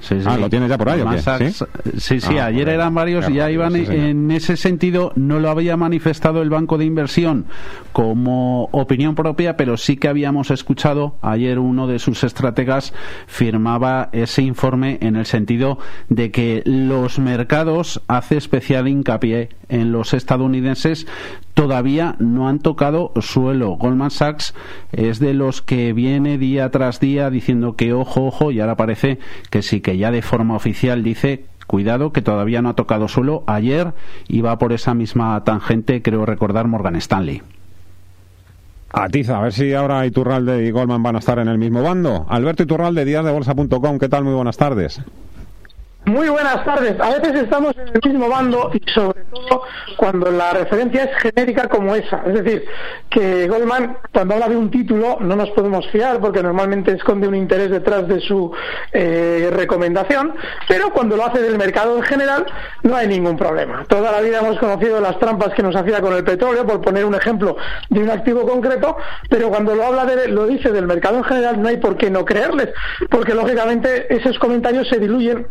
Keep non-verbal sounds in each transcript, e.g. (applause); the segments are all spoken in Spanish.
Sí, sí. Ah, ¿lo tienes ya por ahí o qué? Massax- ¿Sí? Sí, sí, Ah, ayer eran varios y ya iban sí, en ese sentido. No lo había manifestado el Banco de Inversión como opinión propia, pero sí que habíamos escuchado ayer uno de sus estrategas firmaba ese informe en el sentido de que los mercados hace especial hincapié en los estadounidenses todavía no han tocado suelo. Goldman Sachs es de los que viene día tras día diciendo que ojo, ojo, y ahora parece que sí, que ya de forma oficial dice cuidado que todavía no ha tocado suelo. Ayer iba por esa misma tangente, creo recordar, Morgan Stanley. Atiza, a ver si ahora Iturralde y Goldman van a estar en el mismo bando. Alberto Iturralde, díasdebolsa.com, ¿qué tal? Muy buenas tardes. Muy buenas tardes. A veces estamos en el mismo bando y sobre todo cuando la referencia es genérica como esa. Es decir, que Goldman cuando habla de un título no nos podemos fiar porque normalmente esconde un interés detrás de su eh, recomendación, pero cuando lo hace del mercado en general no hay ningún problema. Toda la vida hemos conocido las trampas que nos hacía con el petróleo, por poner un ejemplo de un activo concreto, pero cuando lo habla de, lo dice del mercado en general no hay por qué no creerles, porque lógicamente esos comentarios se diluyen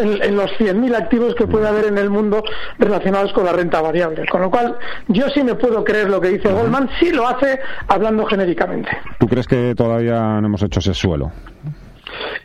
en, en los 100.000 activos que puede haber en el mundo relacionados con la renta variable. Con lo cual, yo sí me puedo creer lo que dice Goldman, sí lo hace hablando genéricamente. ¿Tú crees que todavía no hemos hecho ese suelo?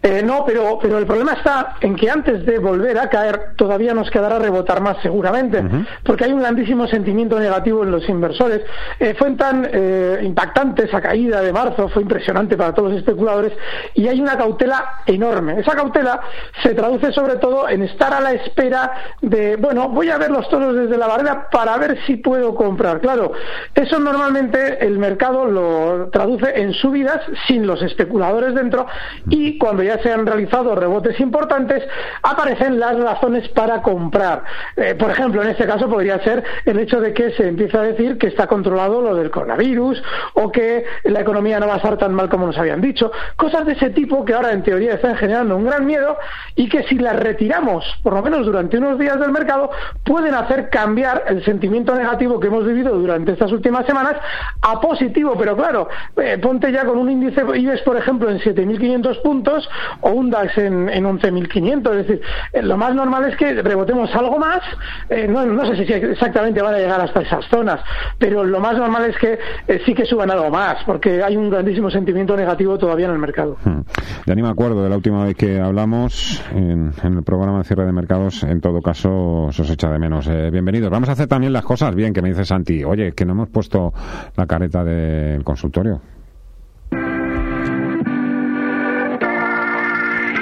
Eh, no, pero, pero el problema está en que antes de volver a caer todavía nos quedará rebotar más seguramente, porque hay un grandísimo sentimiento negativo en los inversores. Eh, fue tan eh, impactante esa caída de marzo, fue impresionante para todos los especuladores y hay una cautela enorme. Esa cautela se traduce sobre todo en estar a la espera de, bueno, voy a ver los toros desde la barrera para ver si puedo comprar. Claro, eso normalmente el mercado lo traduce en subidas sin los especuladores dentro y cuando ya se han realizado rebotes importantes aparecen las razones para comprar. Eh, por ejemplo, en este caso podría ser el hecho de que se empieza a decir que está controlado lo del coronavirus o que la economía no va a estar tan mal como nos habían dicho. Cosas de ese tipo que ahora en teoría están generando un gran miedo y que si las retiramos, por lo menos durante unos días del mercado, pueden hacer cambiar el sentimiento negativo que hemos vivido durante estas últimas semanas a positivo. Pero claro, eh, ponte ya con un índice IBEX, por ejemplo, en 7.500 puntos o un DAX en, en 11.500. Es decir, eh, lo más normal es que rebotemos algo más. eh, no, no sé si exactamente van a llegar hasta esas zonas, pero lo más normal es que eh, sí que suban algo más, porque hay un grandísimo sentimiento negativo todavía en el mercado. Hmm. Ya ni me acuerdo de la última vez que hablamos en, en el programa de cierre de mercados. En todo caso, se os echa de menos. Eh, bienvenidos. Vamos a hacer también las cosas bien, que me dice Santi. Oye, que no hemos puesto la careta del consultorio.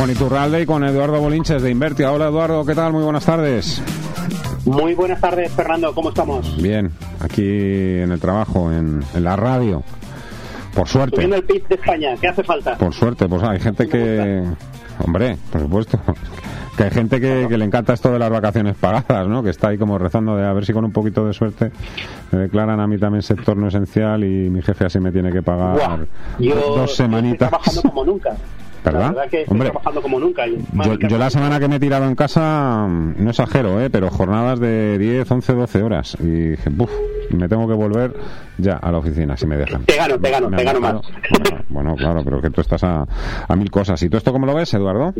Con Iturralde y con Eduardo Bolinches de Invertia. Hola Eduardo, ¿qué tal? Muy buenas tardes. Muy buenas tardes, Fernando. ¿Cómo estamos? Bien, aquí en el trabajo, en, en la radio. Por suerte. Subiendo el PIB de España. ¿Qué hace falta? Por suerte, pues hay gente que... Hombre, por supuesto. Que hay gente que, que le encanta esto de las vacaciones pagadas, ¿no? Que está ahí como rezando de a ver si con un poquito de suerte me declaran a mí también sector no esencial y mi jefe así me tiene que pagar Buah, yo, dos yo estoy semanitas. trabajando como nunca. (laughs) ¿Verdad? La verdad que estoy Hombre, trabajando como nunca. Y más Yo, la semana que me he tirado en casa, mm, no exagero, ¿eh? pero jornadas de 10, 11, 12 horas. Y dije, "Buf". me tengo que volver ya a la oficina, si me dejan. Te gano, te gano, Me te han gano más. Bueno, bueno, claro, pero que tú estás a, a mil cosas. ¿Y tú esto cómo lo ves, Eduardo?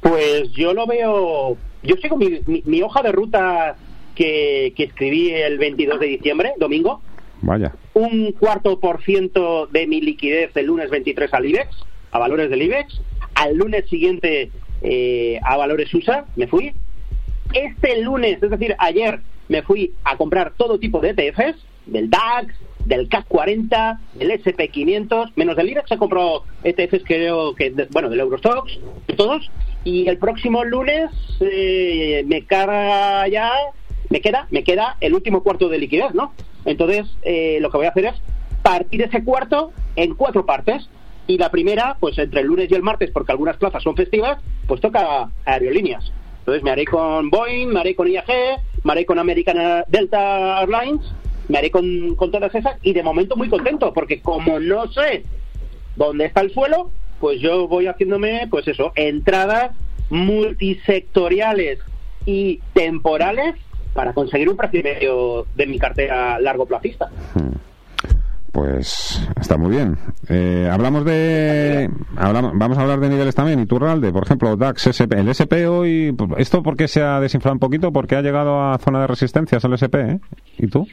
Pues yo lo veo, yo sigo mi, mi- mi hoja de ruta que, que escribí el 22 de diciembre, domingo, Vaya. un cuarto por ciento de mi liquidez el lunes 23 al IBEX, a valores del IBEX, al lunes siguiente eh, a valores USA, me fui. Este lunes, es decir, ayer, me fui a comprar todo tipo de ETFs, del DAX, del CAC 40, del SP500, menos del IBEX he comprado ETFs creo que, de- bueno, del Eurostox, todos, y el próximo lunes eh, me carga ya, me queda, me queda el último cuarto de liquidez, ¿no? Entonces, eh, lo que voy a hacer es partir ese cuarto en cuatro partes. Y la primera, pues entre el lunes y el martes, porque algunas plazas son festivas, pues toca aerolíneas. Entonces me haré con Boeing, me haré con IAG, me haré con American Delta Airlines, me haré con, con todas esas y de momento muy contento, porque como no sé dónde está el suelo, pues yo voy haciéndome, pues eso, entradas multisectoriales y temporales para conseguir un precio medio de mi cartera largo plazista. Pues está muy bien. Eh, hablamos de. Hablamos, vamos a hablar de niveles también. Iturralde, por ejemplo, DAX, SP. El SP hoy. ¿Esto por qué se ha desinflado un poquito? Porque ha llegado a zona de resistencias el SP, ¿eh? ¿Y tú?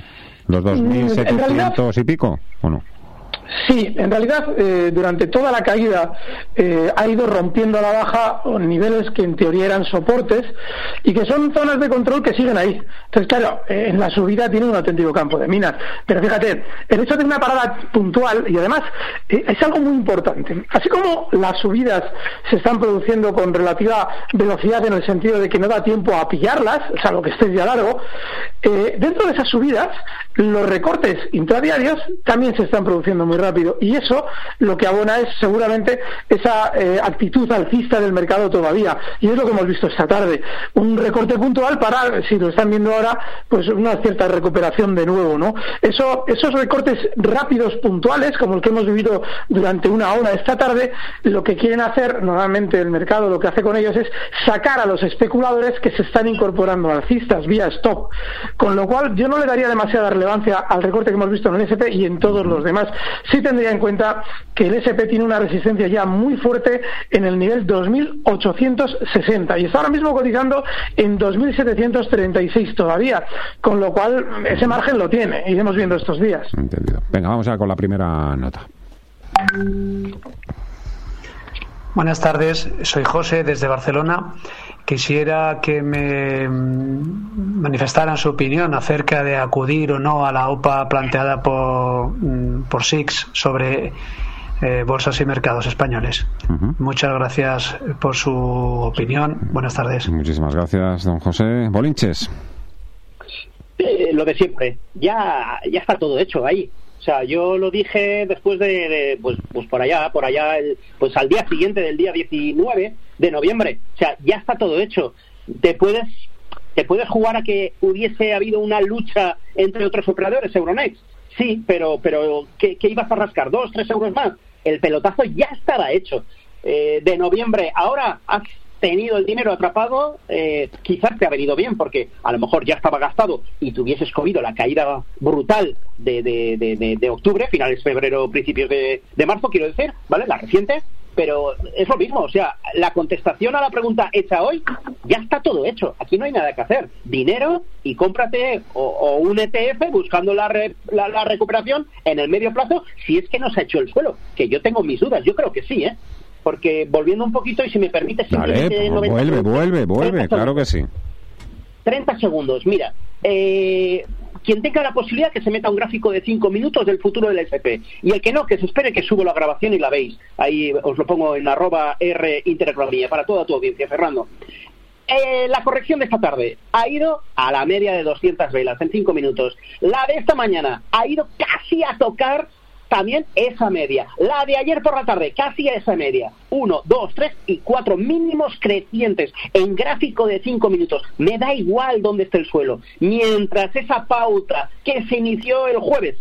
¿Los Mm, en 2.700 y pico? ¿O no? Sí, en realidad eh, durante toda la caída eh, ha ido rompiendo a la baja niveles que en teoría eran soportes y que son zonas de control que siguen ahí. Entonces, claro, eh, en la subida tiene un auténtico campo de minas. Pero fíjate, el hecho de una parada puntual y además es algo muy importante. Así como las subidas se están produciendo con relativa velocidad en el sentido de que no da tiempo a pillarlas, es algo que esté ya largo, dentro de esas subidas los recortes intradiarios también se están produciendo muy rápido. Y eso lo que abona es seguramente esa eh, actitud alcista del mercado todavía. Y es lo que hemos visto esta tarde. Un recorte puntual para si lo están viendo ahora pues una cierta recuperación de nuevo no eso esos recortes rápidos puntuales como el que hemos vivido durante una hora esta tarde lo que quieren hacer normalmente el mercado lo que hace con ellos es sacar a los especuladores que se están incorporando alcistas vía stop. Con lo cual yo no le daría demasiada relevancia al recorte que hemos visto en el SP y en todos los demás sí tendría en cuenta que el SP tiene una resistencia ya muy fuerte en el nivel 2860 y está ahora mismo cotizando en 2736 todavía, con lo cual ese margen lo tiene, iremos viendo estos días. Entendido. Venga, vamos ya con la primera nota. Buenas tardes, soy José desde Barcelona. Quisiera que me mm, manifestaran su opinión acerca de acudir o no a la OPA planteada por, mm, por SIX sobre eh, bolsas y mercados españoles. Muchas gracias por su opinión. Buenas tardes. Muchísimas gracias, don José. Bolinches. Eh, lo de siempre, ya, ya está todo hecho ahí. O sea, yo lo dije después de, pues, pues por allá, por allá, el- pues al día siguiente del día 19 de noviembre. O sea, ya está todo hecho. Te puedes, te puedes jugar a que hubiese habido una lucha entre otros operadores, Euronext. Sí, pero, pero ¿qué, ibas a rascar? ¿Dos, tres euros más? El pelotazo ya estaba hecho. Eh, de noviembre, ahora tenido el dinero atrapado, eh, quizás te ha venido bien porque a lo mejor ya estaba gastado y te hubieses comido la caída brutal de, de, de, de- octubre, finales de febrero, principios de, de marzo, quiero decir, ¿vale? La reciente, pero es lo mismo, o sea, la contestación a la pregunta hecha hoy, ya está todo hecho, aquí no hay nada que hacer, dinero y cómprate o, o un ETF buscando la, re- la, la recuperación en el medio plazo, si es que no se ha hecho el suelo, que yo tengo mis dudas, yo creo que sí, ¿eh? Porque volviendo un poquito, y si me permite, simplemente pues 90 vuelve, segundos. vuelve, vuelve, 30 claro que sí. 30 segundos. Mira, eh, quien tenga la posibilidad que se meta un gráfico de 5 minutos del futuro del SP. Y el que no, que se espere que subo la grabación y la veis. Ahí os lo pongo en arroba R Intereconomía para toda tu audiencia, Fernando. Eh, la corrección de esta tarde ha ido a la media de 200 velas en 5 minutos. La de esta mañana ha ido casi a tocar también esa media. La de ayer por la tarde, casi esa media. Uno, dos, tres y cuatro mínimos crecientes en gráfico de cinco minutos. Me da igual dónde esté el suelo. Mientras esa pauta que se inició el jueves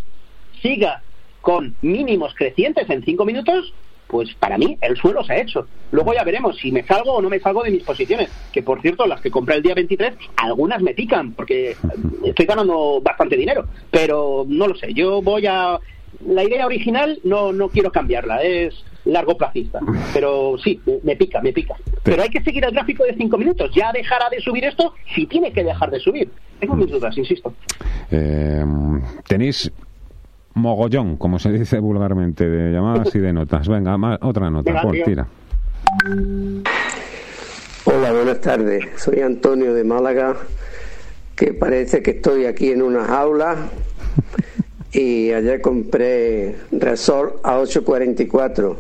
siga con mínimos crecientes en cinco minutos, pues para mí el suelo se ha hecho. Luego ya veremos si me salgo o no me salgo de mis posiciones, que por cierto, las que compré el día 23, algunas me pican, porque estoy ganando bastante dinero, pero no lo sé, yo voy a... La idea original no, no quiero cambiarla, es largo plazista. Pero sí, me pica, me pica. Pero hay que seguir el gráfico de cinco minutos. Ya dejará de subir esto si tiene que dejar de subir. Tengo mis dudas, insisto. Eh, tenéis mogollón, como se dice vulgarmente, de llamadas y de notas. Venga, otra nota, por tira. Hola, buenas tardes. Soy Antonio de Málaga, que parece que estoy aquí en una jaula y ayer compré Resol a 8.44.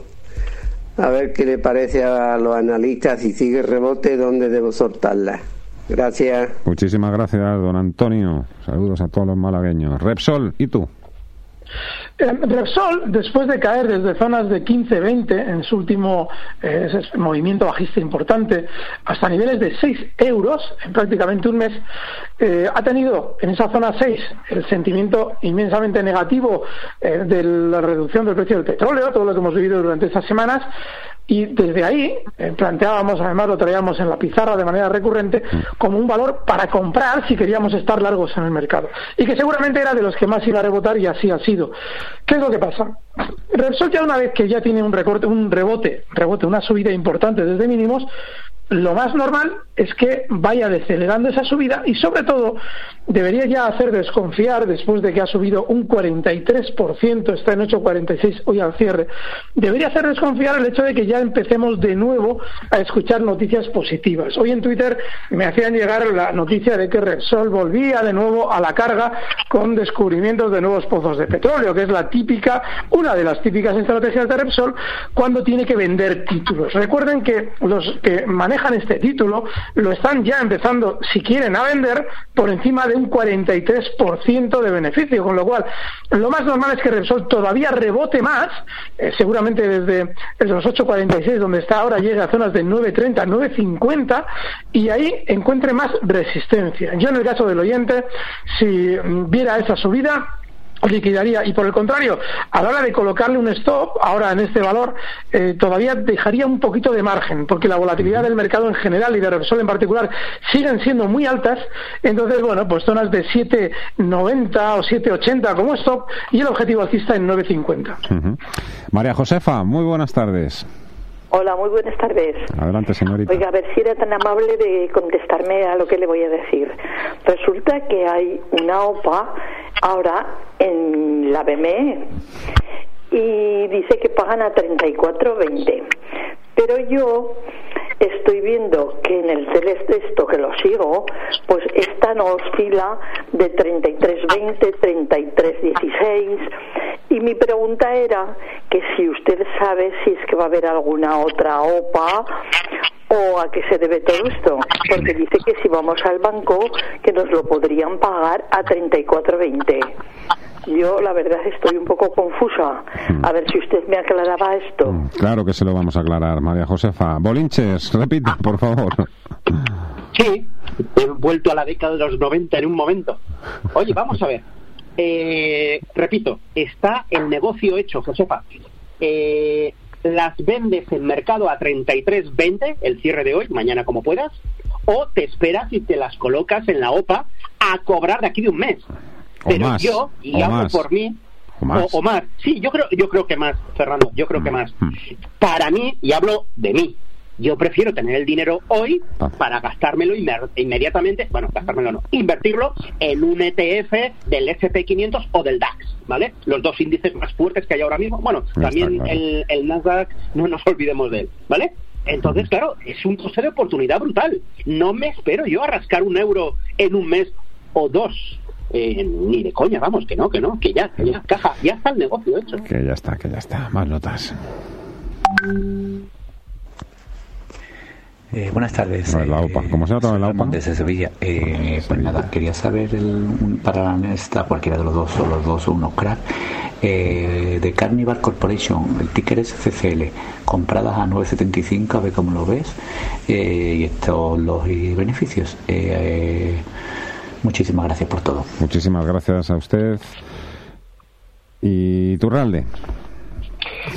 A ver qué le parece a los analistas si sigue rebote, dónde debo soltarla. Gracias. Muchísimas gracias, don Antonio. Saludos a todos los malagueños. Repsol, ¿y tú? Eh, Repsol, después de caer desde zonas de 15-20 en su último eh, movimiento bajista importante hasta niveles de 6 euros en prácticamente un mes, eh, ha tenido en esa zona 6 el sentimiento inmensamente negativo de la reducción del precio del petróleo, todo lo que hemos vivido durante estas semanas, y desde ahí eh, planteábamos, además lo traíamos en la pizarra de manera recurrente, como un valor para comprar si queríamos estar largos en el mercado. Y que seguramente era de los que más iba a rebotar y así ha sido. ¿Qué es lo que pasa? Repsol ya una vez que ya tiene un, recorte, un rebote, rebote, una subida importante desde mínimos, lo más normal es que vaya decelerando esa subida y sobre todo debería ya hacer desconfiar después de que ha subido un 43%, está en 8,46 hoy al cierre, debería hacer desconfiar el hecho de que ya empecemos de nuevo a escuchar noticias positivas. Hoy en Twitter me hacían llegar la noticia de que Repsol volvía de nuevo a la carga con descubrimientos de nuevos pozos de petróleo, que es la típica, una de las típicas estrategias de Repsol cuando tiene que vender títulos. Recuerden que los que manejan este título lo están ya empezando, si quieren, a vender por encima de un 43% de beneficio, con lo cual lo más normal es que Repsol todavía rebote más, eh, seguramente desde, los 8.46 donde está ahora llegue a zonas de 9.30, 9.50 y ahí encuentre más resistencia. Yo en el caso del oyente, si viera esa subida, liquidaría. Y por el contrario a la hora de colocarle un stop ahora en este valor eh, todavía dejaría un poquito de margen porque la volatilidad del mercado en general y de Repsol en particular siguen siendo muy altas. Entonces bueno pues zonas de 7.90 o 7.80 como stop y el objetivo alcista en 9.50 María Josefa muy buenas tardes Hola, muy buenas tardes. Adelante, señorita. Oiga, a ver si era tan amable de contestarme a lo que le voy a decir. Resulta que hay una OPA ahora en la BME y dice que pagan a 34.20. Pero yo estoy viendo que en el esto que lo sigo, pues esta no oscila de 33.20, 33.16 y mi pregunta era que si usted sabe si es que va a haber alguna otra OPA o a qué se debe todo esto, porque dice que si vamos al banco que nos lo podrían pagar a 34.20. Yo la verdad estoy un poco confusa. A ver si usted me aclaraba esto. Mm, claro que se lo vamos a aclarar, María Josefa. Bolinches, repita, por favor. Sí, he vuelto a la década de los 90 en un momento. Oye, vamos a ver. Eh, repito, está el negocio hecho, Josefa. Eh, las vendes en mercado a 33.20, el cierre de hoy, mañana como puedas, o te esperas y te las colocas en la OPA a cobrar de aquí de un mes. Pero yo, y hablo por mí, o más. Sí, yo creo, yo creo que más, Fernando, yo creo que mm, más. Mm. Para mí, y hablo de mí, yo prefiero tener el dinero hoy para gastármelo inmediatamente, bueno, gastármelo no, invertirlo en un ETF del SP500 o del DAX, ¿vale? Los dos índices más fuertes que hay ahora mismo. Bueno, también el, el Nasdaq, no nos olvidemos de él, ¿vale? Entonces, claro, es un coste de oportunidad brutal. No me espero yo a rascar un euro en un mes o dos. Eh, ni de coña, vamos, que no, que no, que ya, que ya, caja, ya está el negocio hecho. Que ya está, que ya está. Más notas. Eh, buenas tardes. la OPA. Eh, ¿Cómo se llama la OPA? Desde Sevilla. Eh, pues nada, quería saber el, para esta, cualquiera de los dos, o los dos, o uno crack, de Carnival Corporation. El ticker es CCL. Compradas a 9.75, a ver cómo lo ves. y estos los beneficios. Muchísimas gracias por todo. Muchísimas gracias a usted. ¿Y Turralde?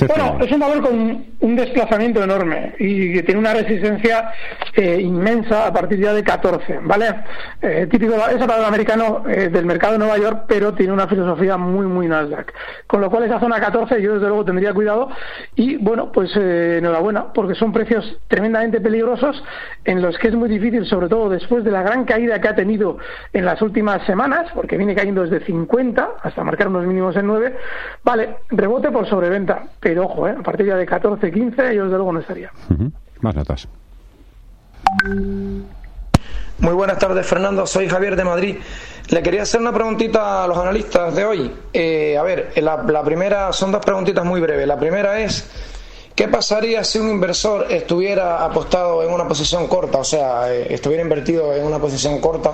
Bueno, es un valor con un desplazamiento enorme y que tiene una resistencia eh, inmensa a partir ya de 14, ¿vale? Eh, típico, es americano eh, del mercado de Nueva York, pero tiene una filosofía muy, muy Nasdaq. Con lo cual esa zona 14 yo desde luego tendría cuidado y bueno, pues enhorabuena, porque son precios tremendamente peligrosos en los que es muy difícil, sobre todo después de la gran caída que ha tenido en las últimas semanas, porque viene cayendo desde 50 hasta marcar unos mínimos en 9, vale, rebote por sobreventa, pero ojo, ¿eh? a partir ya de 14, 15, yo desde luego no estaría. Más notas. Muy buenas tardes, Fernando. Soy Javier de Madrid. Le quería hacer una preguntita a los analistas de hoy. Eh, a ver, la, la primera son dos preguntitas muy breves. La primera es, ¿qué pasaría si un inversor estuviera apostado en una posición corta, o sea, eh, estuviera invertido en una posición corta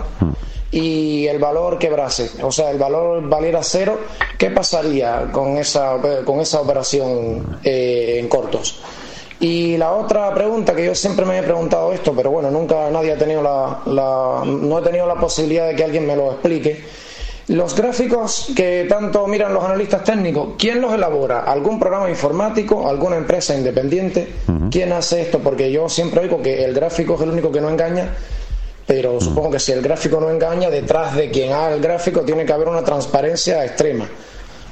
y el valor quebrase, o sea, el valor valiera cero, ¿qué pasaría con esa, con esa operación eh, en cortos? Y la otra pregunta que yo siempre me he preguntado esto, pero bueno, nunca nadie ha tenido la, la, no he tenido la posibilidad de que alguien me lo explique. Los gráficos que tanto miran los analistas técnicos, ¿quién los elabora? ¿Algún programa informático? ¿Alguna empresa independiente? ¿Quién hace esto? Porque yo siempre oigo que el gráfico es el único que no engaña pero supongo que si el gráfico no engaña, detrás de quien haga el gráfico tiene que haber una transparencia extrema.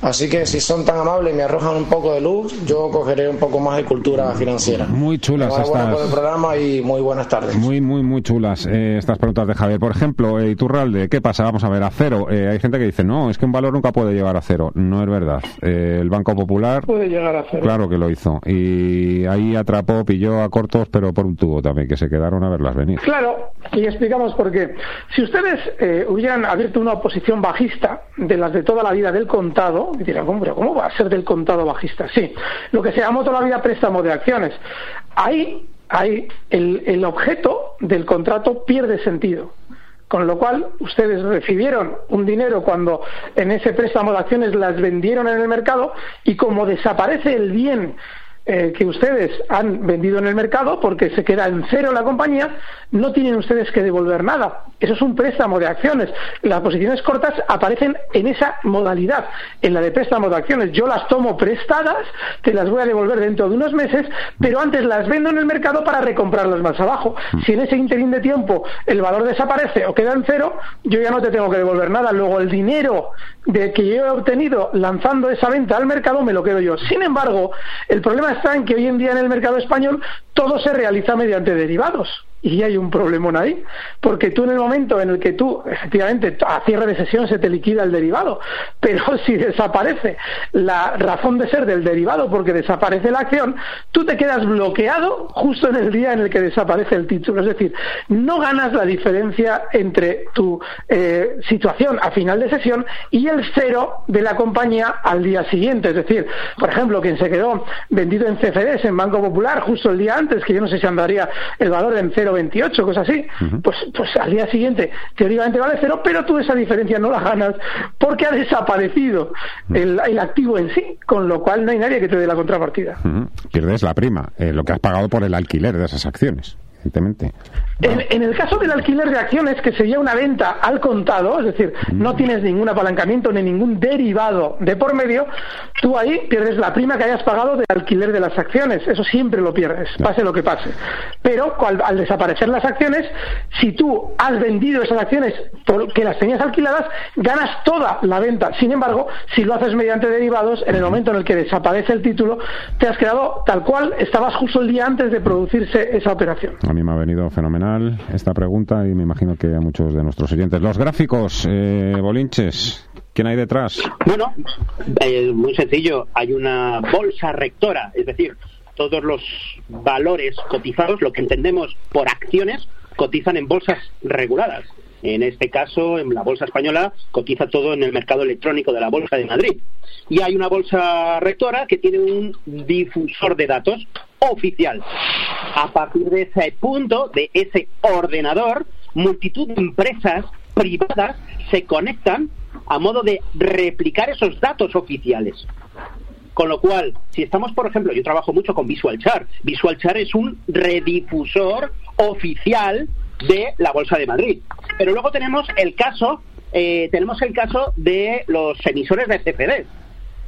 Así que si son tan amables y me arrojan un poco de luz, yo cogeré un poco más de cultura financiera. Muy chulas estas. por el programa y muy buenas tardes. Muy, muy, muy chulas eh, estas preguntas de Javier. Por ejemplo, eh, Iturralde, ¿qué pasa? Vamos a ver, a cero. Eh, hay gente que dice, no, es que un valor nunca puede llegar a cero. No es verdad. Eh, el Banco Popular... Puede llegar a cero. Claro que lo hizo. Y ahí atrapó, pilló a cortos, pero por un tubo también, que se quedaron a verlas venir. Claro, y explicamos por qué. Si ustedes hubieran abierto una oposición bajista de las de toda la vida del contado, y dirán, ¿cómo, va a ser del contado bajista? Sí, lo que se llamó toda la vida préstamo de acciones. Ahí, ahí el, el objeto del contrato pierde sentido. Con lo cual, ustedes recibieron un dinero cuando en ese préstamo de acciones las vendieron en el mercado y como desaparece el bien eh, que ustedes han vendido en el mercado porque se queda en cero la compañía, no tienen ustedes que devolver nada. Eso es un préstamo de acciones. Las posiciones cortas aparecen en esa modalidad, en la de préstamo de acciones. Yo las tomo prestadas, te las voy a devolver dentro de unos meses, pero antes las vendo en el mercado para recomprarlas más abajo. Si en ese interín de tiempo el valor desaparece o queda en cero, yo ya no te tengo que devolver nada. Luego el dinero de que yo he obtenido lanzando esa venta al mercado me lo quedo yo. Sin embargo, el problema que hoy en día en el mercado español todo se realiza mediante derivados y hay un problemón ahí, porque tú en el momento en el que tú, efectivamente, a cierre de sesión se te liquida el derivado, (laughs) pero si desaparece la razón de ser del derivado porque desaparece la acción, tú te quedas bloqueado justo en el día en el que desaparece el título. Es decir, no ganas la diferencia entre tu eh, situación a final de sesión y el cero de la compañía al día siguiente. Es decir, por ejemplo, quien se quedó vendido en CFDs, en Banco Popular, justo el día antes, que yo no sé si andaría el valor en cero 28, cosas así, pues, pues al día siguiente teóricamente vale cero, pero tú esa diferencia no la ganas porque ha desaparecido el, el activo en sí, con lo cual no hay nadie que te dé la contrapartida. Pierdes la prima, eh, lo que has pagado por el alquiler de esas acciones. Evidentemente. En, el caso del alquiler de acciones, que sería una venta al contado, es decir, no tienes ningún apalancamiento ni ningún derivado de por medio, tú ahí pierdes la prima que hayas pagado de alquiler de las acciones. Eso siempre lo pierdes, pase lo que pase. Pero al, desaparecer las acciones, si tú has vendido esas acciones porque las tenías alquiladas, ganas toda la venta. Sin embargo, si lo haces mediante derivados, en el momento en el que desaparece el título, te has quedado tal cual estabas justo el día antes de producirse esa operación. A mí me ha venido fenomenal esta pregunta y me imagino que a muchos de nuestros oyentes. Los gráficos, eh, Bolinches, ¿quién hay detrás? Bueno, eh, muy sencillo. Hay una bolsa rectora, es decir, todos los valores cotizados, lo que entendemos por acciones, cotizan en bolsas reguladas. En este caso, en la bolsa española, cotiza todo en el mercado electrónico de la Bolsa de Madrid. Y hay una bolsa rectora que tiene un difusor de datos oficial. A partir de ese punto, de ese ordenador, multitud de empresas privadas se conectan a modo de replicar esos datos oficiales. Con lo cual, si estamos, por ejemplo, yo trabajo mucho con VisualChart. VisualChart es un redifusor oficial de la Bolsa de Madrid. Pero luego tenemos el caso, eh, tenemos el caso de los emisores de CFD.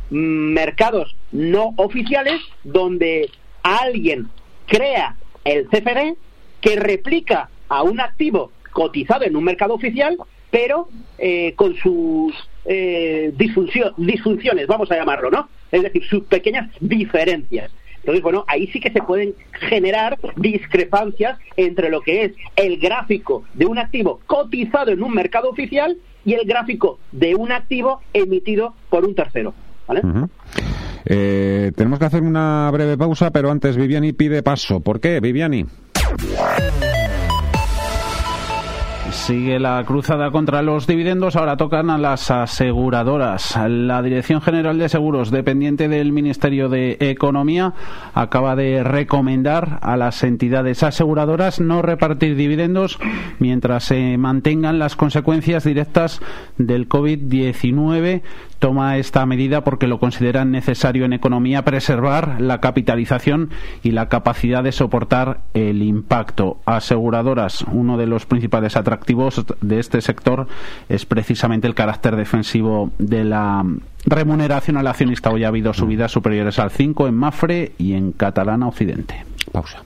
mercados no oficiales donde alguien crea el CFD que replica a un activo cotizado en un mercado oficial, pero eh, con sus eh, disfunciones, vamos a llamarlo, ¿no? Es decir, sus pequeñas diferencias. Entonces, bueno, ahí sí que se pueden generar discrepancias entre lo que es el gráfico de un activo cotizado en un mercado oficial y el gráfico de un activo emitido por un tercero. ¿vale? Eh, tenemos que hacer una breve pausa, pero antes Viviani pide paso. ¿Por qué, Viviani? Sigue la cruzada contra los dividendos, ahora tocan a las aseguradoras. La Dirección General de Seguros, dependiente del Ministerio de Economía, acaba de recomendar a las entidades aseguradoras no repartir dividendos mientras se mantengan las consecuencias directas del COVID-19 toma esta medida porque lo consideran necesario en economía preservar la capitalización y la capacidad de soportar el impacto. Aseguradoras, uno de los principales atractivos de este sector es precisamente el carácter defensivo de la remuneración al accionista. Hoy ha habido subidas superiores al 5 en Mafre y en Catalana Occidente. Pausa.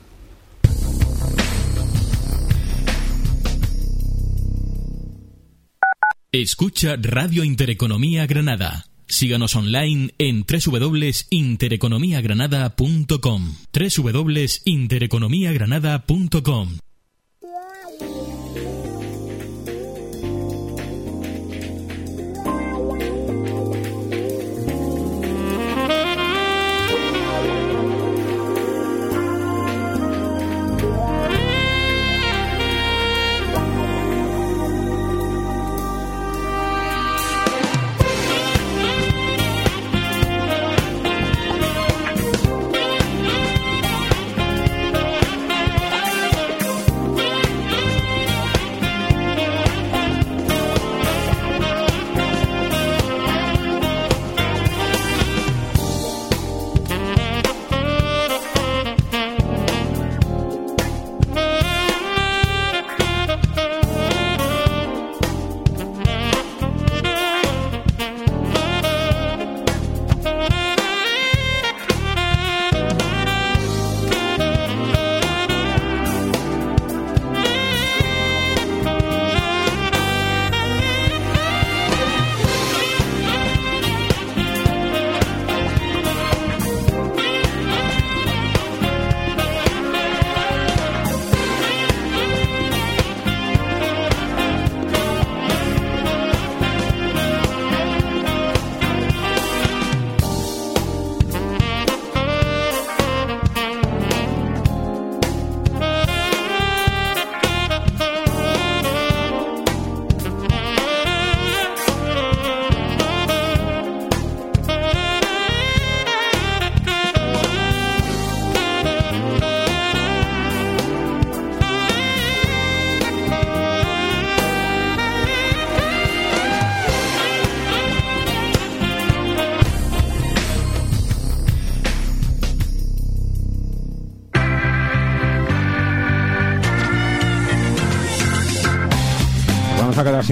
Escucha Radio Intereconomía Granada. Síganos online en www.intereconomiagranada.com. www.intereconomiagranada.com.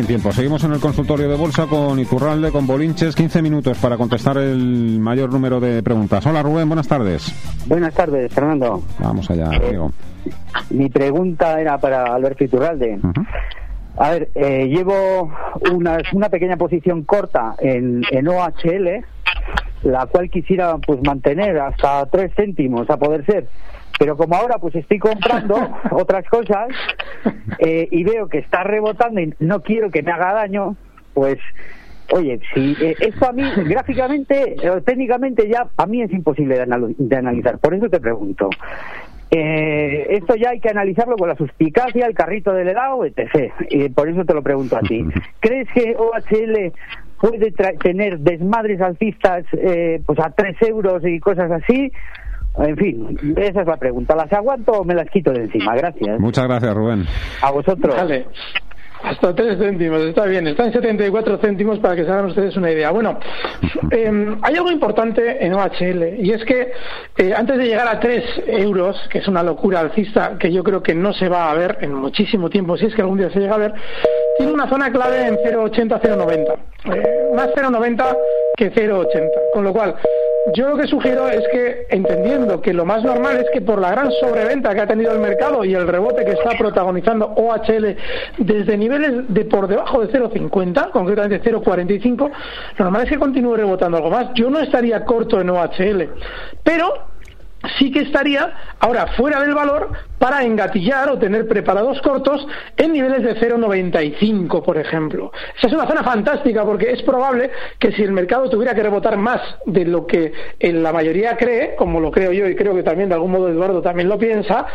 sin tiempo. Seguimos en el consultorio de bolsa con Iturralde, con Bolinches. 15 minutos para contestar el mayor número de preguntas. Hola Rubén, buenas tardes. Buenas tardes, Fernando. Vamos allá, eh, amigo. Mi pregunta era para Alberto Iturralde. A ver, eh, llevo una, una pequeña posición corta en, en OHL, la cual quisiera pues mantener hasta 3 céntimos a poder ser pero como ahora pues estoy comprando (laughs) otras cosas eh, y veo que está rebotando y no quiero que me haga daño, pues oye, si eh, esto a mí gráficamente o técnicamente ya a mí es imposible de, analizar, por eso te pregunto. Eh, esto ya hay que analizarlo con la suspicacia, el carrito del helado, etc. Y por eso te lo pregunto a ti. ¿Crees que OHL puede tener desmadres alcistas pues a 3 euros y cosas así? En fin, esa es la pregunta. ¿Las aguanto o me las quito de encima? Gracias. Muchas gracias, Rubén. A vosotros. Vale. Hasta 3 céntimos, está bien. Está en 74 céntimos para que se hagan ustedes una idea. Bueno, (laughs) eh, hay algo importante en OHL y es que eh, antes de llegar a 3 euros, que es una locura alcista que yo creo que no se va a ver en muchísimo tiempo, si es que algún día se llega a ver, tiene una zona clave en 0,80-0,90. Eh, más 0,90 que 0,80. Con lo cual, yo lo que sugiero es que, entendiendo que lo más normal es que por la gran sobreventa que ha tenido el mercado y el rebote que está protagonizando OHL desde niveles de por debajo de 0,50, concretamente 0,45, lo normal es que continúe rebotando algo más. Yo no estaría corto en OHL, pero sí que estaría ahora fuera del valor para engatillar o tener preparados cortos en niveles de 0,95, por ejemplo. Esa es una zona fantástica porque es probable que si el mercado tuviera que rebotar más de lo que la mayoría cree, como lo creo yo y creo que también de algún modo Eduardo también lo piensa,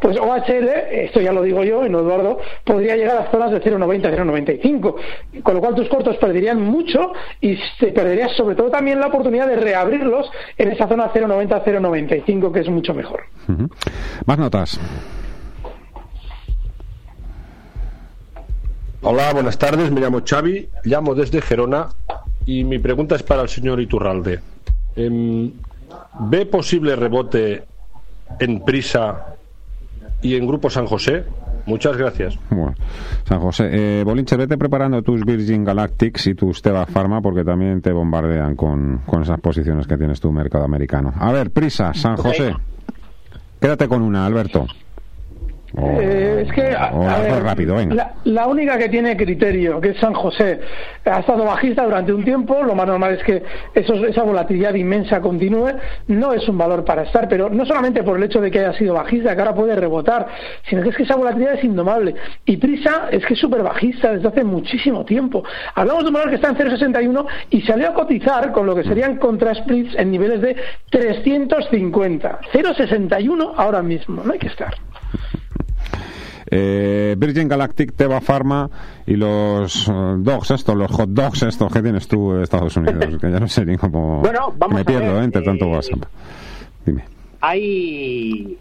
pues OHL, esto ya lo digo yo y no Eduardo, podría llegar a zonas de 0,90, 0,95, con lo cual tus cortos perderían mucho y te perderías sobre todo también la oportunidad de reabrirlos en esa zona 0,90, 0,95 que es mucho mejor. Más notas. Hola, buenas tardes. Me llamo Xavi, llamo desde Gerona y mi pregunta es para el señor Iturralde. Em, ¿Ve posible rebote en Prisa y en Grupo San José? Muchas gracias. Bueno, San José, eh, Bolinche, vete preparando tus Virgin Galactics y tus Teva Pharma porque también te bombardean con, con esas posiciones que tienes tu mercado americano. A ver, Prisa, San José. Quédate con una, Alberto. Eh, es que a- o a algo ver, rápido, venga. La, la única que tiene criterio, que es San José, ha estado bajista durante un tiempo, lo más normal es que esos- esa volatilidad inmensa continúe, no es un valor para estar, pero no solamente por el hecho de que haya sido bajista, que ahora puede rebotar, sino que es que esa volatilidad es indomable. Y Prisa es que es súper bajista desde hace muchísimo tiempo. Hablamos de un valor que está en 0,61 y salió a cotizar con lo que serían contra splits en niveles de 350. 0,61 ahora mismo, no hay que estar. Eh, Virgin Galactic, Teva Pharma y los eh, dogs estos, los hot dogs estos que tienes tú de Estados Unidos, (laughs) que ya no sé ni cómo... Bueno, vamos me a pierdo ver, eh, entre eh, tanto WhatsApp. Dime, Hay,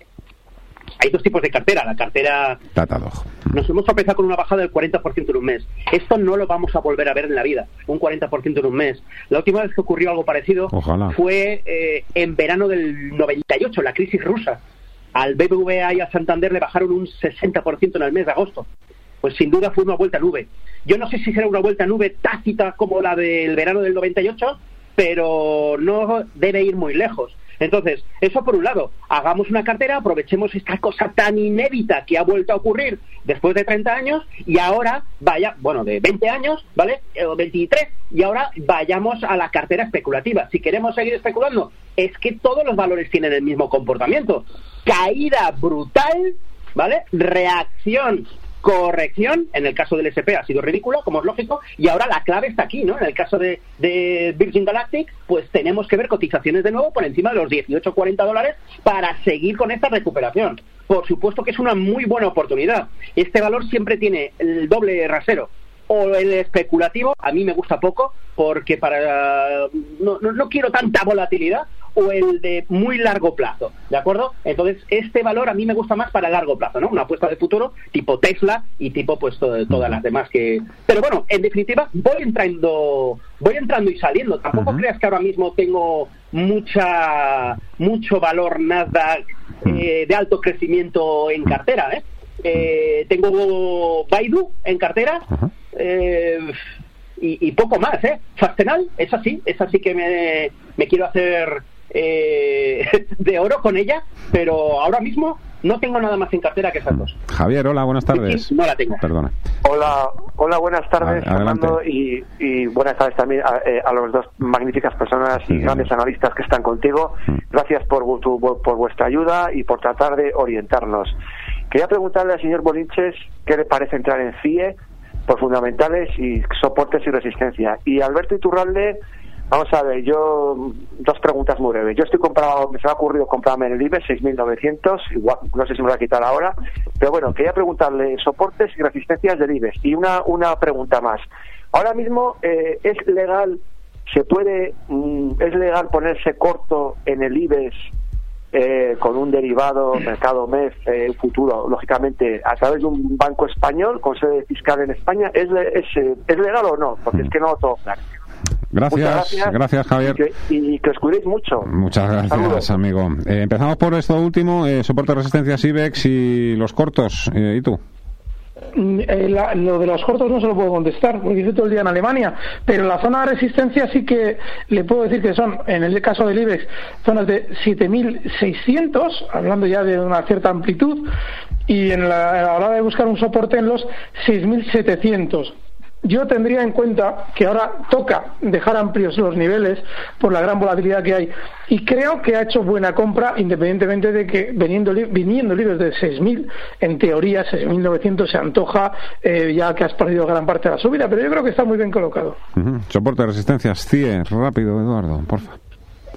hay dos tipos de cartera. La cartera Tata Dog. nos hemos tropezado con una bajada del 40% en un mes. Esto no lo vamos a volver a ver en la vida, un 40% en un mes. La última vez que ocurrió algo parecido Ojalá. fue eh, en verano del 98, la crisis rusa. Al BBVA y al Santander le bajaron un 60% en el mes de agosto. Pues sin duda fue una vuelta nube. Yo no sé si será una vuelta nube tácita como la del verano del 98, pero no debe ir muy lejos. Entonces, eso por un lado, hagamos una cartera, aprovechemos esta cosa tan inédita que ha vuelto a ocurrir después de 30 años y ahora vaya, bueno, de 20 años, ¿vale? Eh, O 23, y ahora vayamos a la cartera especulativa. Si queremos seguir especulando, es que todos los valores tienen el mismo comportamiento. Caída brutal, ¿vale? Reacción corrección, en el caso del SP ha sido ridícula, como es lógico, y ahora la clave está aquí, ¿no? En el caso de, Virgin Galactic, pues tenemos que ver cotizaciones de nuevo por encima de los 18-40 dólares para seguir con esta recuperación. Por supuesto que es una muy buena oportunidad. Este valor siempre tiene el doble rasero. O el especulativo, a mí me gusta poco, porque para no, no, no quiero tanta volatilidad, o el de muy largo plazo, ¿de acuerdo? Entonces, este valor a mí me gusta más para largo plazo, ¿no? Una apuesta de futuro tipo Tesla y tipo pues to- todas las demás que... Pero bueno, en definitiva, voy entrando voy entrando y saliendo. Tampoco creas que ahora mismo tengo mucha mucho valor Nasdaq eh, de alto crecimiento en cartera, ¿eh? Eh, tengo Baidu en cartera eh, y, y poco más, ¿eh? Fastenal, es así, es así que me, me quiero hacer eh, (laughs) de oro con ella, pero ahora mismo no tengo nada más en cartera que esas dos. Javier, hola, buenas tardes. No la tengo. Perdona. Hola, hola, buenas tardes, A-. Fernando, y, y buenas tardes también a, eh, a los dos magníficas personas y grandes analistas que están contigo. Gracias por, tu- por vuestra ayuda y por tratar de orientarnos. Quería preguntarle al señor Bolinches qué le parece entrar en CIE por fundamentales y soportes y resistencia. Y Alberto Iturralde, vamos a ver, yo dos preguntas muy breves. Yo estoy comprado, me se me ha ocurrido comprarme en el IBEX 6.900, igual, no sé si me voy a quitar ahora, pero bueno, quería preguntarle soportes y resistencias del IBEX. Y una, una pregunta más. Ahora mismo, eh, ¿es legal, se puede, mm, es legal ponerse corto en el IBEX eh, con un derivado mercado MEF eh, futuro, lógicamente, a través de un banco español con sede fiscal en España, ¿es, es, eh, ¿es legal o no? Porque es que no tengo claro. Gracias, Muchas gracias, Javier. Y que, y que os cuidéis mucho. Muchas gracias, Saludos. amigo. Eh, empezamos por esto último, eh, soporte resistencia IBEX y los cortos. Eh, ¿Y tú? mm, eh, la- lo de los cortos no se lo puedo contestar, porque hice todo el día en Alemania, pero la zona de resistencia sí que le puedo decir que son, en el caso del IBEX, zonas de 7.600, hablando ya de una cierta amplitud, y en la, a la hora de buscar un soporte en los 6.700. Yo tendría en cuenta que ahora toca dejar amplios los niveles por la gran volatilidad que hay y creo que ha hecho buena compra independientemente de que viniendo, viniendo libres de 6.000, en teoría 6.900 se antoja eh, ya que has perdido gran parte de la subida, pero yo creo que está muy bien colocado. Soporte de resistencias, CIE, rápido, Eduardo, porfa.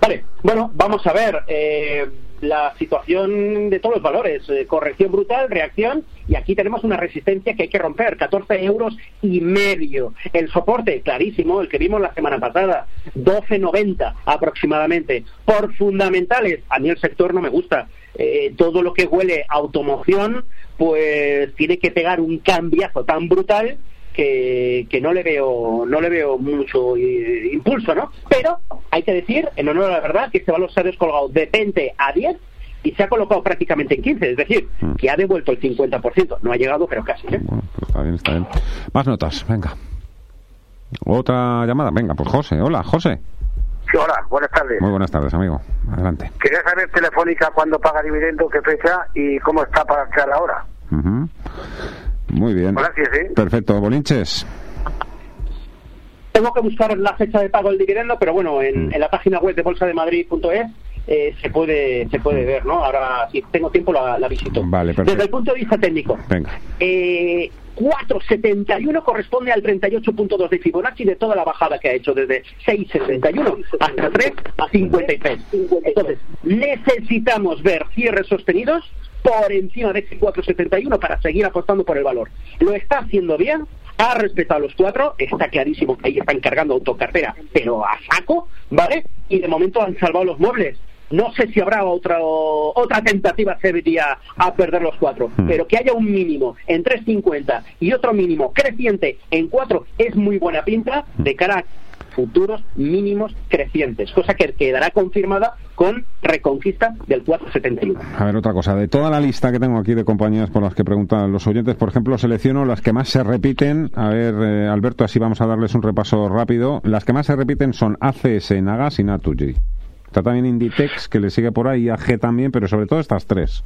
Vale, bueno, vamos a ver eh, la situación de todos los valores. eh, corrección brutal, reacción, y aquí tenemos una resistencia que hay que romper, 14 euros y medio. El soporte, clarísimo, el que vimos la semana pasada, 12,90 aproximadamente. Por fundamentales, a mí el sector no me gusta. Eh, todo lo que huele automoción, pues tiene que pegar un cambiazo tan brutal que, que no le veo no le veo mucho eh, impulso, ¿no? Pero hay que decir, en honor a la verdad, que este valor se ha descolgado de 20 a 10 y se ha colocado prácticamente en 15, es decir, que ha devuelto el 50%. No ha llegado, pero casi. ¿eh? Pues está bien, está bien. Más notas, venga. Otra llamada, venga, pues José. Hola, José. Sí, hola, buenas tardes. Muy buenas tardes, amigo. Adelante. Quería saber Telefónica cuándo paga dividendo, qué fecha y cómo está para entrar ahora. Ujú. Muy bien. Gracias, ¿eh? Perfecto, Bolinches. Tengo que buscar la fecha de pago del dividendo, pero bueno, en, en la página web de bolsademadrid.es eh, se puede se puede ver, ¿no? Ahora, si tengo tiempo, la, la visito. Vale, perfecto. Desde el punto de vista técnico, Venga. Eh, 4,71 corresponde al 38.2 de Fibonacci de toda la bajada que ha hecho desde 6,61 hasta 3,53. Entonces, necesitamos ver cierres sostenidos por encima de ese 4,71 para seguir apostando por el valor. Lo está haciendo bien, ha respetado los cuatro, está clarísimo que ahí están cargando autocartera, pero a saco, ¿vale? Y de momento han salvado los muebles. No sé si habrá otra otra tentativa seria a perder los cuatro, pero que haya un mínimo en 3.50 y otro mínimo creciente en 4 es muy buena pinta de cara a futuros mínimos crecientes, cosa que quedará confirmada con reconquista del 471. A ver, otra cosa. De toda la lista que tengo aquí de compañías por las que preguntan los oyentes, por ejemplo, selecciono las que más se repiten. A ver, eh, Alberto, así vamos a darles un repaso rápido. Las que más se repiten son ACS, Nagas y Naturgy. Está también Inditex, que le sigue por ahí, AG también, pero sobre todo estas tres.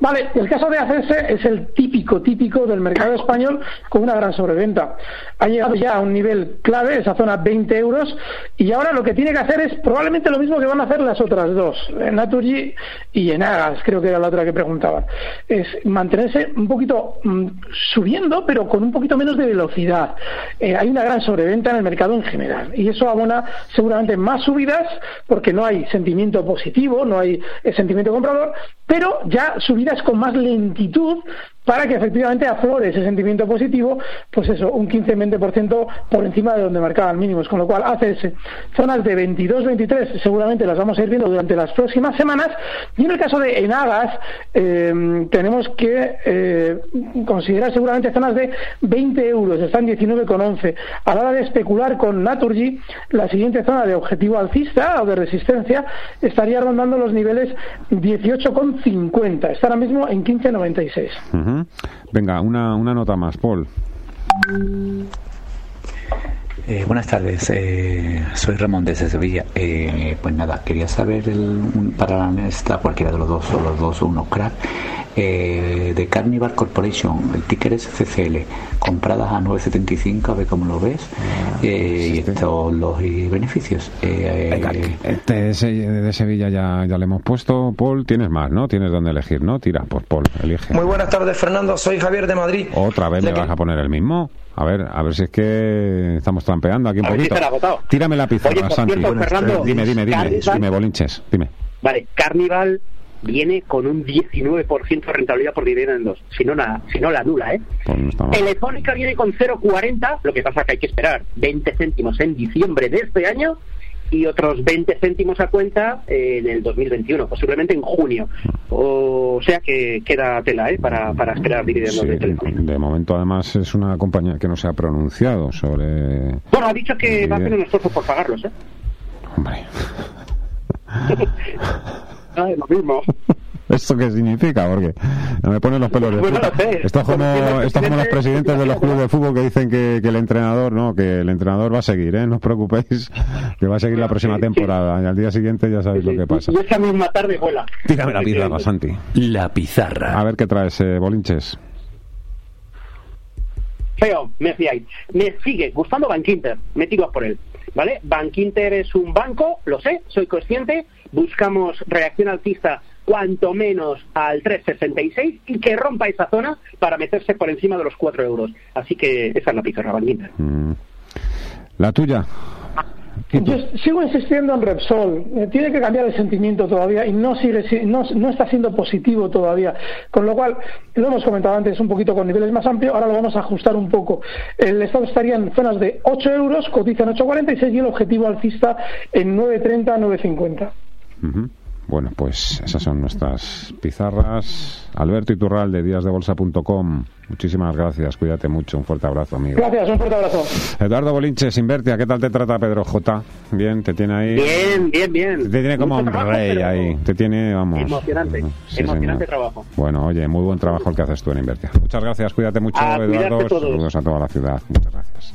Vale, el caso de ACS es el típico, típico del mercado español con una gran sobreventa. Ha llegado ya a un nivel clave, esa zona 20 euros, y ahora lo que tiene que hacer es probablemente lo mismo que van a hacer las otras dos, en Naturgy y en Agas, creo que era la otra que preguntaban. Es mantenerse un poquito mm, subiendo, pero con un poquito menos de velocidad. Eh, hay una gran sobreventa en el mercado en general, y eso abona seguramente más subidas, porque no hay sentimiento positivo, no hay eh, sentimiento comprador, pero ya subidas con más lentitud para que efectivamente aflore ese sentimiento positivo, pues eso, un 15-20% por encima de donde marcaban mínimos, con lo cual ACS, zonas de 22-23 seguramente las vamos a ir viendo durante las próximas semanas, y en el caso de Enagas eh, tenemos que eh, considerar seguramente zonas de 20 euros, están 19,11. A la hora de especular con Naturgy, la siguiente zona de objetivo alcista o de resistencia estaría rondando los niveles 18,50, está ahora mismo en 15,96. Ujú. Venga, una, una nota más, Paul. Eh, buenas tardes, eh, soy Ramón desde Sevilla. Eh, pues nada, quería saber el, un- para esta cualquiera de los dos o los dos o uno crack eh, de Carnival Corporation. El ticker es CCL, compradas a 9.75, a ver cómo lo ves. Eh, y estos los y beneficios. Eh, Este de, Se- de Sevilla ya, ya le hemos puesto. Paul, tienes más, ¿no? Tienes donde elegir, ¿no? Tira, pues Paul, elige. Muy buenas tardes, Fernando. Soy Javier de Madrid. Otra vez me vas a poner el mismo. A ver, a ver si es que estamos trampeando aquí un A ver si poquito. agotado. Tírame la Oye, pizarra, por Santi. cierto, Fernando, dime, dime, dime, Carnival- dime, Bolinches, dime. Vale, Carnival viene con un 19% de rentabilidad por dividendos, si no la, si no la nula, ¿eh? Pues no. Telefónica viene con 0,40, lo que pasa que hay que esperar 20 céntimos en diciembre de este año y otros 20 céntimos a cuenta eh, en el 2021, posiblemente en junio. O sea que queda tela ¿eh? para, para esperar dividendos Sí, de Telefónica. de momento, además, es una compañía que no se ha pronunciado sobre. Bueno, ha dicho que va a hacer un esfuerzo por pagarlos, ¿eh? Hombre. (laughs) Ah, es lo mismo. (laughs) ¿Esto qué significa? Porque me ponen los pelos de Pues no punta. lo sé. Esto es como, esto los presidentes de los clubes de fútbol que dicen que, que el entrenador, no, que el entrenador va a seguir, ¿eh? No os preocupéis, que va a seguir la próxima temporada. Y al día siguiente ya sabéis lo que pasa. Y esa misma tarde vuela. Tírame la pizarra, Santi. La pizarra. A ver qué traes, eh, Bolinches. Feo, me fiáis. Me sigue gustando Bankinter, me tiro a por él. ¿Vale? Bankinter es un banco, lo sé, soy consciente. Buscamos reacción alcista cuanto menos al 3,66 y que rompa esa zona para meterse por encima de los 4 euros. Así que esa es la pizarra, Bankinter. Mm. La tuya. Yo sigo insistiendo en Repsol. Eh, tiene que cambiar el sentimiento todavía y no sigue si- no, no está siendo positivo todavía. Con lo cual, lo hemos comentado antes un poquito con niveles más amplios, ahora lo vamos a ajustar un poco. El estado estaría en zonas de 8 euros, cotiza en 8,46 y el objetivo alcista en 9,30, 9,50. Ujú. Bueno, pues esas son nuestras pizarras. Alberto Iturral de díasdebolsa.com. Muchísimas gracias. Cuídate mucho. Un fuerte abrazo, amigo. Gracias, un fuerte abrazo. Eduardo Bolinches, Invertia, ¿qué tal te trata Pedro J? Bien, te tiene ahí. Bien, bien, bien. Te tiene como Mucho un trabajo, rey pero ahí. Te tiene, vamos. Emocionante, Sí, emocionante señor. trabajo. Bueno, oye, muy buen trabajo el que haces tú en Invertia. Muchas gracias. Cuídate mucho, A cuidarse Eduardo. todos. Saludos a toda la ciudad. Muchas gracias.